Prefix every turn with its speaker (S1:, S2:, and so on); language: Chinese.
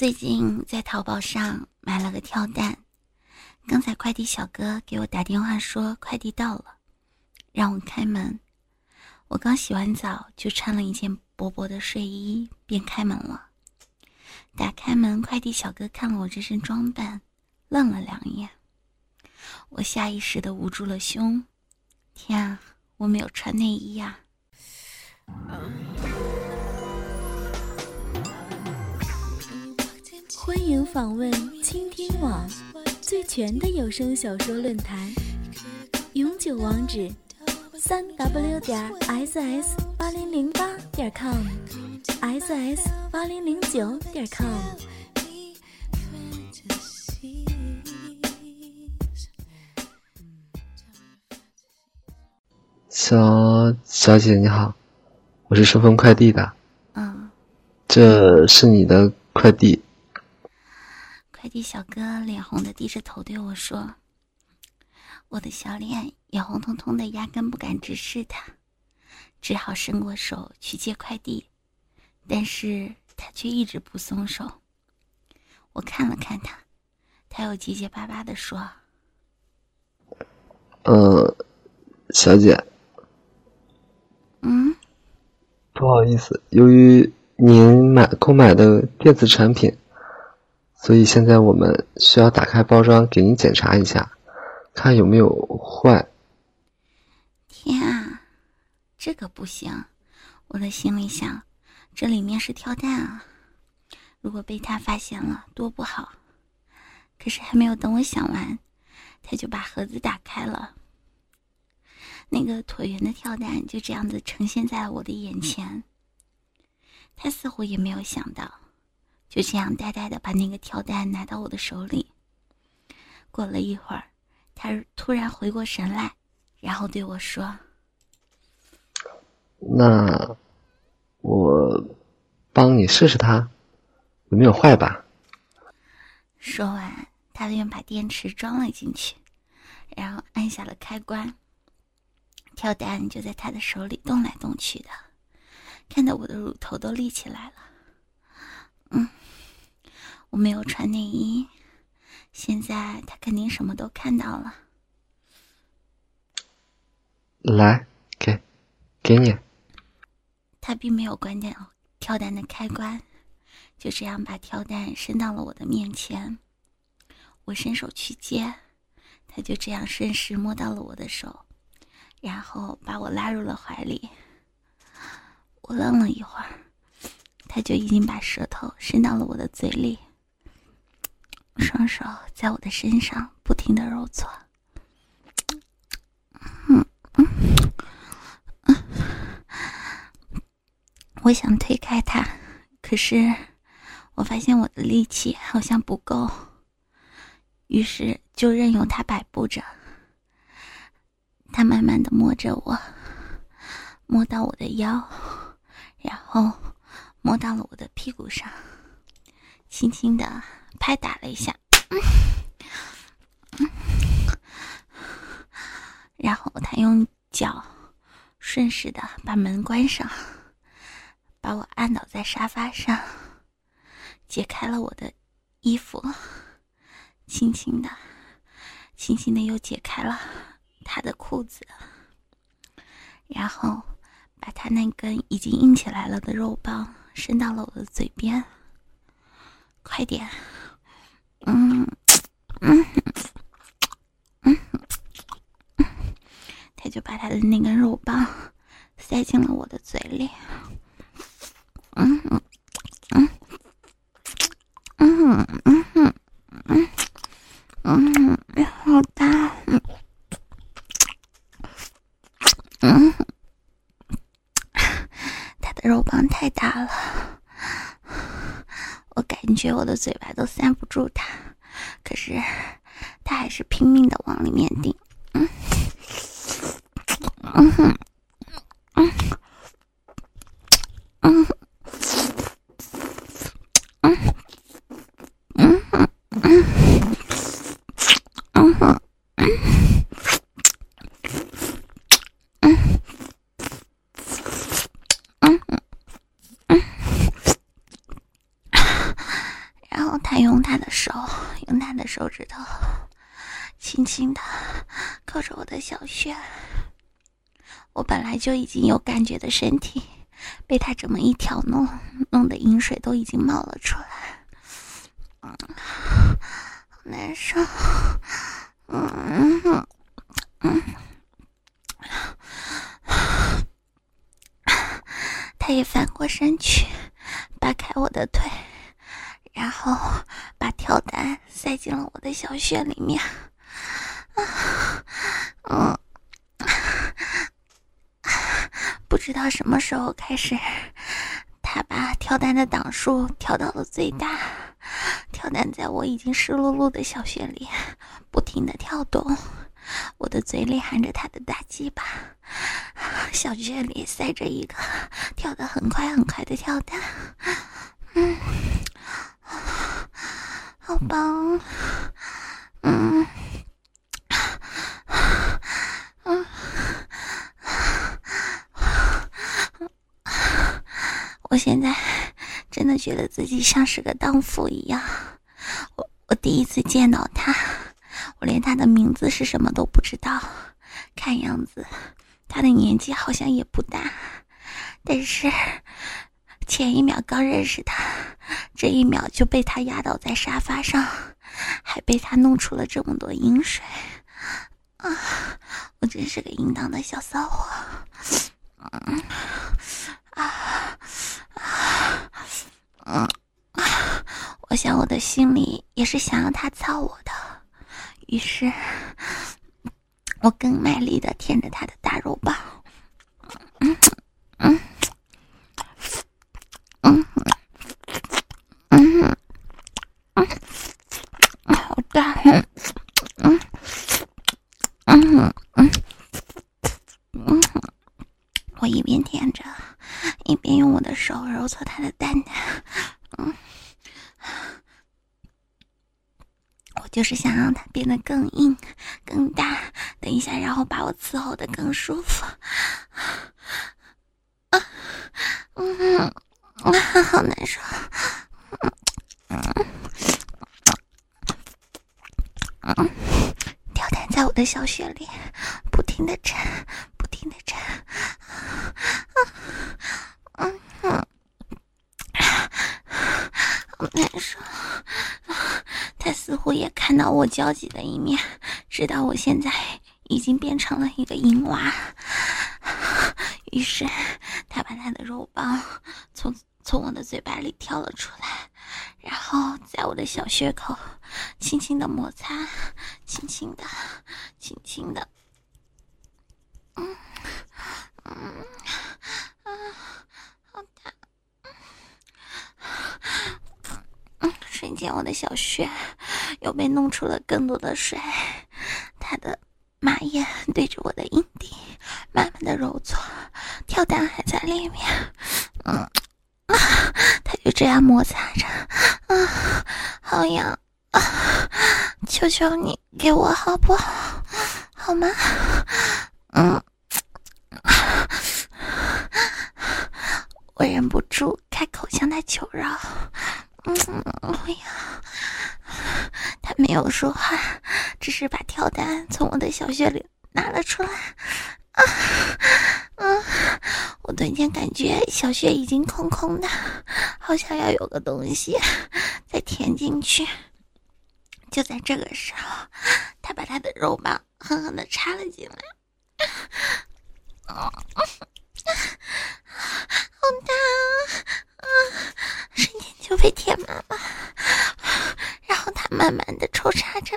S1: 最近在淘宝上买了个跳蛋，刚才快递小哥给我打电话说快递到了，让我开门。我刚洗完澡，就穿了一件薄薄的睡衣，便开门了。打开门，快递小哥看了我这身装扮，愣了两眼。我下意识的捂住了胸。天啊，我没有穿内衣呀！
S2: 欢迎访问倾听网最全的有声小说论坛，永久网址：三 w 点 ss 八零零八点 com，ss 八零零九点 com。
S3: 小小姐你好，我是顺丰快递的，
S1: 嗯，
S3: 这是你的快递。
S1: 快递小哥脸红的低着头对我说：“我的小脸也红彤彤的，压根不敢直视他，只好伸过手去接快递，但是他却一直不松手。我看了看他，他又结结巴巴的说：‘
S3: 呃，小姐，
S1: 嗯，
S3: 不好意思，由于您买购买的电子产品。’”所以现在我们需要打开包装给您检查一下，看有没有坏。
S1: 天啊，这个不行！我的心里想，这里面是跳蛋啊，如果被他发现了，多不好。可是还没有等我想完，他就把盒子打开了。那个椭圆的跳蛋就这样子呈现在了我的眼前。他似乎也没有想到。就这样呆呆的把那个跳蛋拿到我的手里。过了一会儿，他突然回过神来，然后对我说：“
S3: 那我帮你试试它，有没有坏吧？”
S1: 说完，他便把电池装了进去，然后按下了开关。跳蛋就在他的手里动来动去的，看得我的乳头都立起来了。嗯。我没有穿内衣，现在他肯定什么都看到了。
S3: 来，给，给你。
S1: 他并没有关掉跳蛋的开关，就这样把跳蛋伸到了我的面前。我伸手去接，他就这样顺势摸到了我的手，然后把我拉入了怀里。我愣了一会儿，他就已经把舌头伸到了我的嘴里。双手在我的身上不停的揉搓，嗯嗯嗯，我想推开他，可是我发现我的力气好像不够，于是就任由他摆布着。他慢慢的摸着我，摸到我的腰，然后摸到了我的屁股上，轻轻的。拍打了一下，然后他用脚顺势的把门关上，把我按倒在沙发上，解开了我的衣服，轻轻的、轻轻的又解开了他的裤子，然后把他那根已经硬起来了的肉棒伸到了我的嘴边，快点。嗯。嗯。嗯。嗯，他就把他的那根肉棒塞进了我的嘴里。嗯。嗯。嗯。嗯。嗯。嗯。嗯。嗯，好大！嗯，嗯。他的肉棒太大了。我感觉我的嘴巴都塞不住他，可是他还是拼命的往里面顶。嗯，嗯哼，嗯，嗯，嗯，嗯哼，嗯，嗯哼。然后他用他的手，用他的手指头，轻轻的扣着我的小穴。我本来就已经有感觉的身体，被他这么一挑弄，弄得饮水都已经冒了出来，好难受，嗯嗯，他也翻过身去，扒开我的腿。然后把跳蛋塞进了我的小穴里面，啊嗯，不知道什么时候开始，他把跳蛋的档数调到了最大，跳蛋在我已经湿漉漉的小穴里不停的跳动，我的嘴里含着他的大鸡巴，小穴里塞着一个跳得很快很快的跳蛋，嗯。好棒，嗯，嗯，我现在真的觉得自己像是个荡妇一样。我我第一次见到他，我连他的名字是什么都不知道。看样子他的年纪好像也不大，但是。前一秒刚认识他，这一秒就被他压倒在沙发上，还被他弄出了这么多饮水，啊！我真是个淫荡的小骚货，嗯，啊啊，嗯，我想我的心里也是想要他操我的，于是，我更卖力的舔着他的大肉棒，嗯嗯。嗯嗯嗯，好大，嗯嗯嗯嗯，我一边舔着，一边用我的手揉搓他的蛋蛋，嗯，我就是想让它变得更硬、更大，等一下，然后把我伺候的更舒服，啊，嗯。啊，好难受！嗯嗯吊带在我的小穴里不停的震，不停的震，嗯难受！他似乎也看到我焦急的一面，知道我现在已经变成了一个淫娃，于是他把他的肉棒从。从我的嘴巴里挑了出来，然后在我的小穴口轻轻的摩擦，轻轻的，轻轻的，嗯嗯，好大，嗯，瞬间我的小穴又被弄出了更多的水，他的马眼对着我的阴蒂慢慢的揉搓，跳蛋还在里面，嗯。他就这样摩擦着，啊，好痒啊！求求你给我好不好？好吗？嗯，我忍不住开口向他求饶。嗯，我呀，他没有说话，只是把跳蛋从我的小穴里拿了出来。啊，嗯，我突然间感觉小穴已经空空的，好像要有个东西再填进去。就在这个时候，他把他的肉棒狠狠的插了进来，好大啊！瞬间就被填，慢慢的抽插着。